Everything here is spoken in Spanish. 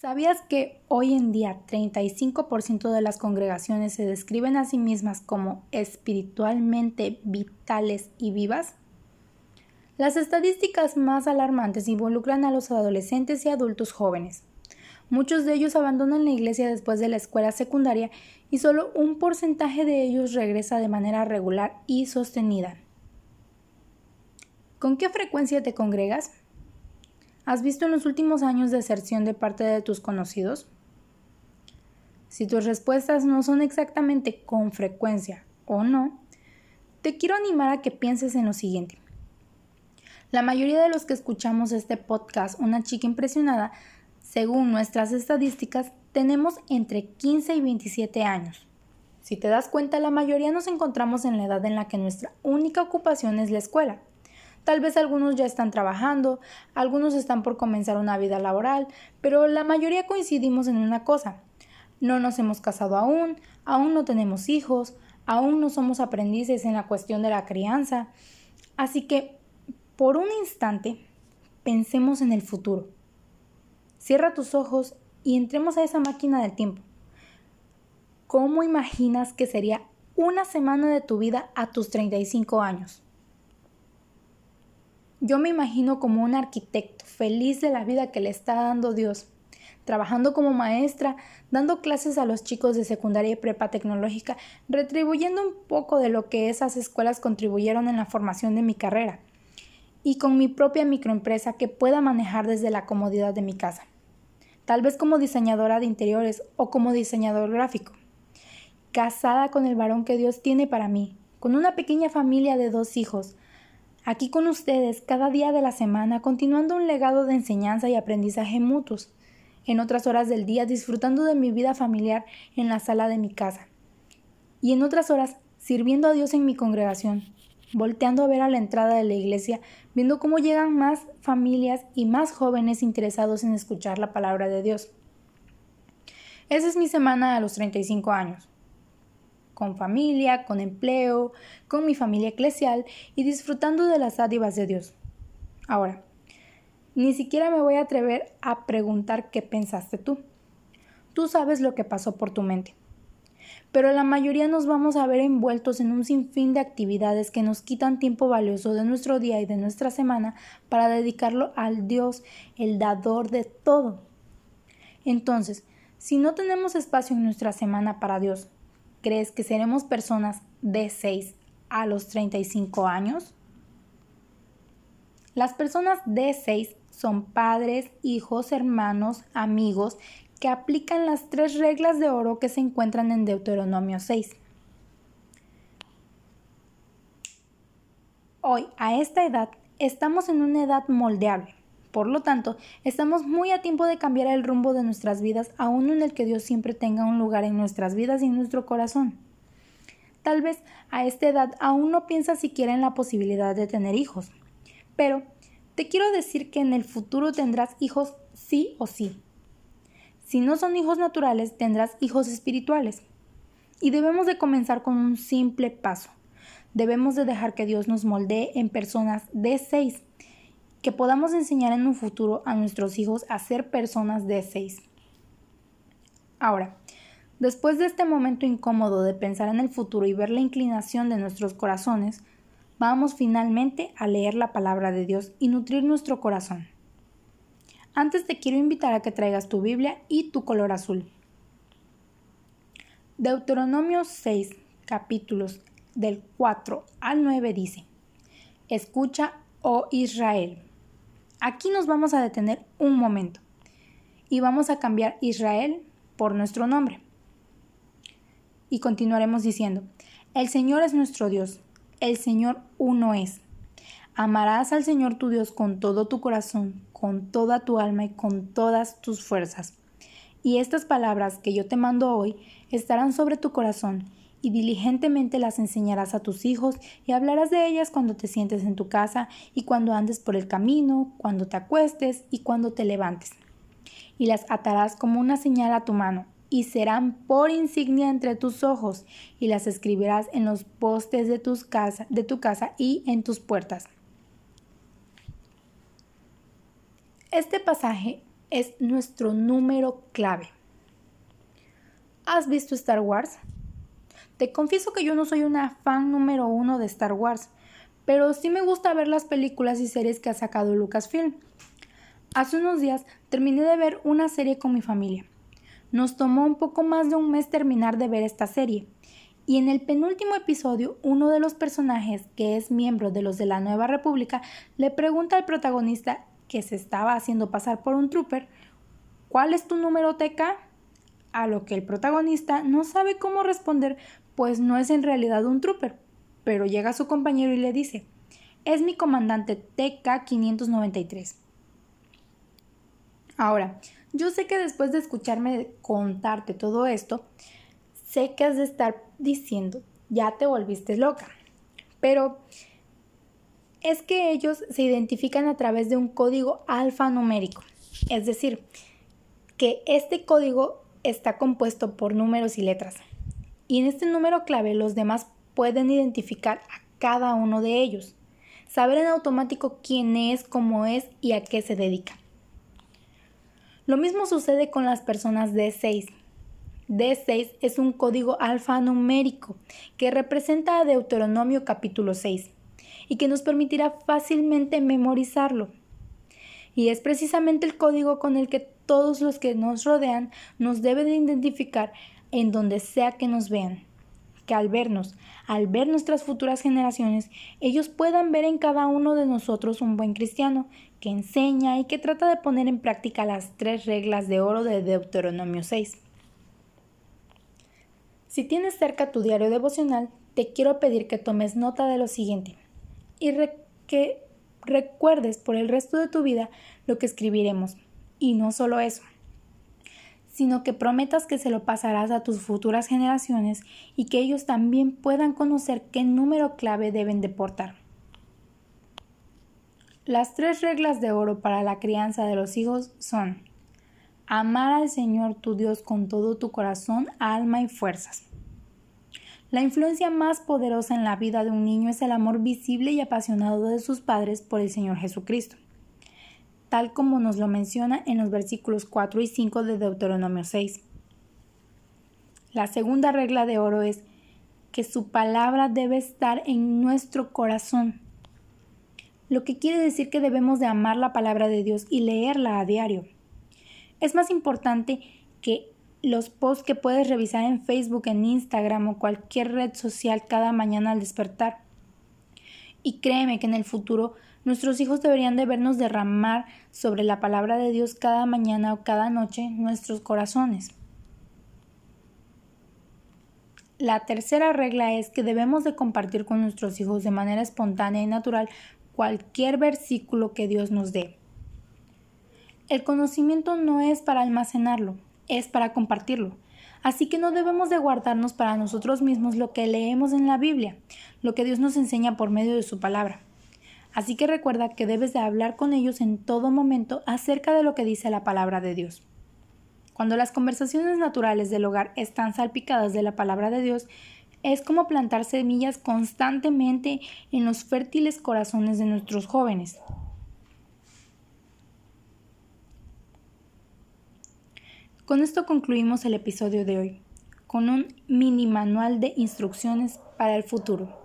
¿Sabías que hoy en día 35% de las congregaciones se describen a sí mismas como espiritualmente vitales y vivas? Las estadísticas más alarmantes involucran a los adolescentes y adultos jóvenes. Muchos de ellos abandonan la iglesia después de la escuela secundaria y solo un porcentaje de ellos regresa de manera regular y sostenida. ¿Con qué frecuencia te congregas? ¿Has visto en los últimos años deserción de parte de tus conocidos? Si tus respuestas no son exactamente con frecuencia o no, te quiero animar a que pienses en lo siguiente. La mayoría de los que escuchamos este podcast, Una chica impresionada, según nuestras estadísticas, tenemos entre 15 y 27 años. Si te das cuenta, la mayoría nos encontramos en la edad en la que nuestra única ocupación es la escuela. Tal vez algunos ya están trabajando, algunos están por comenzar una vida laboral, pero la mayoría coincidimos en una cosa. No nos hemos casado aún, aún no tenemos hijos, aún no somos aprendices en la cuestión de la crianza. Así que, por un instante, pensemos en el futuro. Cierra tus ojos y entremos a esa máquina del tiempo. ¿Cómo imaginas que sería una semana de tu vida a tus 35 años? Yo me imagino como un arquitecto, feliz de la vida que le está dando Dios, trabajando como maestra, dando clases a los chicos de secundaria y prepa tecnológica, retribuyendo un poco de lo que esas escuelas contribuyeron en la formación de mi carrera, y con mi propia microempresa que pueda manejar desde la comodidad de mi casa, tal vez como diseñadora de interiores o como diseñador gráfico, casada con el varón que Dios tiene para mí, con una pequeña familia de dos hijos, aquí con ustedes cada día de la semana, continuando un legado de enseñanza y aprendizaje mutuos, en otras horas del día disfrutando de mi vida familiar en la sala de mi casa, y en otras horas sirviendo a Dios en mi congregación, volteando a ver a la entrada de la iglesia, viendo cómo llegan más familias y más jóvenes interesados en escuchar la palabra de Dios. Esa es mi semana a los 35 años con familia, con empleo, con mi familia eclesial y disfrutando de las dádivas de Dios. Ahora, ni siquiera me voy a atrever a preguntar qué pensaste tú. Tú sabes lo que pasó por tu mente. Pero la mayoría nos vamos a ver envueltos en un sinfín de actividades que nos quitan tiempo valioso de nuestro día y de nuestra semana para dedicarlo al Dios, el dador de todo. Entonces, si no tenemos espacio en nuestra semana para Dios, crees que seremos personas de 6 a los 35 años? Las personas de 6 son padres, hijos, hermanos, amigos que aplican las tres reglas de oro que se encuentran en Deuteronomio 6. Hoy, a esta edad, estamos en una edad moldeable. Por lo tanto, estamos muy a tiempo de cambiar el rumbo de nuestras vidas a uno en el que Dios siempre tenga un lugar en nuestras vidas y en nuestro corazón. Tal vez a esta edad aún no piensas siquiera en la posibilidad de tener hijos, pero te quiero decir que en el futuro tendrás hijos sí o sí. Si no son hijos naturales, tendrás hijos espirituales. Y debemos de comenzar con un simple paso. Debemos de dejar que Dios nos moldee en personas de seis que podamos enseñar en un futuro a nuestros hijos a ser personas de seis. Ahora, después de este momento incómodo de pensar en el futuro y ver la inclinación de nuestros corazones, vamos finalmente a leer la palabra de Dios y nutrir nuestro corazón. Antes te quiero invitar a que traigas tu Biblia y tu color azul. Deuteronomio 6, capítulos del 4 al 9 dice, Escucha, oh Israel, Aquí nos vamos a detener un momento y vamos a cambiar Israel por nuestro nombre. Y continuaremos diciendo, el Señor es nuestro Dios, el Señor uno es. Amarás al Señor tu Dios con todo tu corazón, con toda tu alma y con todas tus fuerzas. Y estas palabras que yo te mando hoy estarán sobre tu corazón y diligentemente las enseñarás a tus hijos y hablarás de ellas cuando te sientes en tu casa y cuando andes por el camino, cuando te acuestes y cuando te levantes. Y las atarás como una señal a tu mano y serán por insignia entre tus ojos y las escribirás en los postes de, casa, de tu casa y en tus puertas. Este pasaje es nuestro número clave. ¿Has visto Star Wars? Te confieso que yo no soy una fan número uno de Star Wars, pero sí me gusta ver las películas y series que ha sacado Lucasfilm. Hace unos días terminé de ver una serie con mi familia. Nos tomó un poco más de un mes terminar de ver esta serie, y en el penúltimo episodio uno de los personajes, que es miembro de los de la Nueva República, le pregunta al protagonista, que se estaba haciendo pasar por un trooper, ¿cuál es tu número TK? A lo que el protagonista no sabe cómo responder, pues no es en realidad un trooper, pero llega su compañero y le dice, es mi comandante TK-593. Ahora, yo sé que después de escucharme contarte todo esto, sé que has de estar diciendo, ya te volviste loca. Pero es que ellos se identifican a través de un código alfanumérico. Es decir, que este código está compuesto por números y letras. Y en este número clave los demás pueden identificar a cada uno de ellos, saber en automático quién es, cómo es y a qué se dedica. Lo mismo sucede con las personas D6. D6 es un código alfanumérico que representa a Deuteronomio capítulo 6 y que nos permitirá fácilmente memorizarlo. Y es precisamente el código con el que todos los que nos rodean nos deben identificar en donde sea que nos vean que al vernos, al ver nuestras futuras generaciones, ellos puedan ver en cada uno de nosotros un buen cristiano que enseña y que trata de poner en práctica las tres reglas de oro de Deuteronomio 6. Si tienes cerca tu diario devocional, te quiero pedir que tomes nota de lo siguiente y que recuerdes por el resto de tu vida lo que escribiremos. Y no solo eso, sino que prometas que se lo pasarás a tus futuras generaciones y que ellos también puedan conocer qué número clave deben deportar. Las tres reglas de oro para la crianza de los hijos son amar al Señor tu Dios con todo tu corazón, alma y fuerzas. La influencia más poderosa en la vida de un niño es el amor visible y apasionado de sus padres por el Señor Jesucristo tal como nos lo menciona en los versículos 4 y 5 de Deuteronomio 6. La segunda regla de oro es que su palabra debe estar en nuestro corazón, lo que quiere decir que debemos de amar la palabra de Dios y leerla a diario. Es más importante que los posts que puedes revisar en Facebook, en Instagram o cualquier red social cada mañana al despertar. Y créeme que en el futuro Nuestros hijos deberían de vernos derramar sobre la palabra de Dios cada mañana o cada noche nuestros corazones. La tercera regla es que debemos de compartir con nuestros hijos de manera espontánea y natural cualquier versículo que Dios nos dé. El conocimiento no es para almacenarlo, es para compartirlo. Así que no debemos de guardarnos para nosotros mismos lo que leemos en la Biblia, lo que Dios nos enseña por medio de su palabra. Así que recuerda que debes de hablar con ellos en todo momento acerca de lo que dice la palabra de Dios. Cuando las conversaciones naturales del hogar están salpicadas de la palabra de Dios, es como plantar semillas constantemente en los fértiles corazones de nuestros jóvenes. Con esto concluimos el episodio de hoy, con un mini manual de instrucciones para el futuro.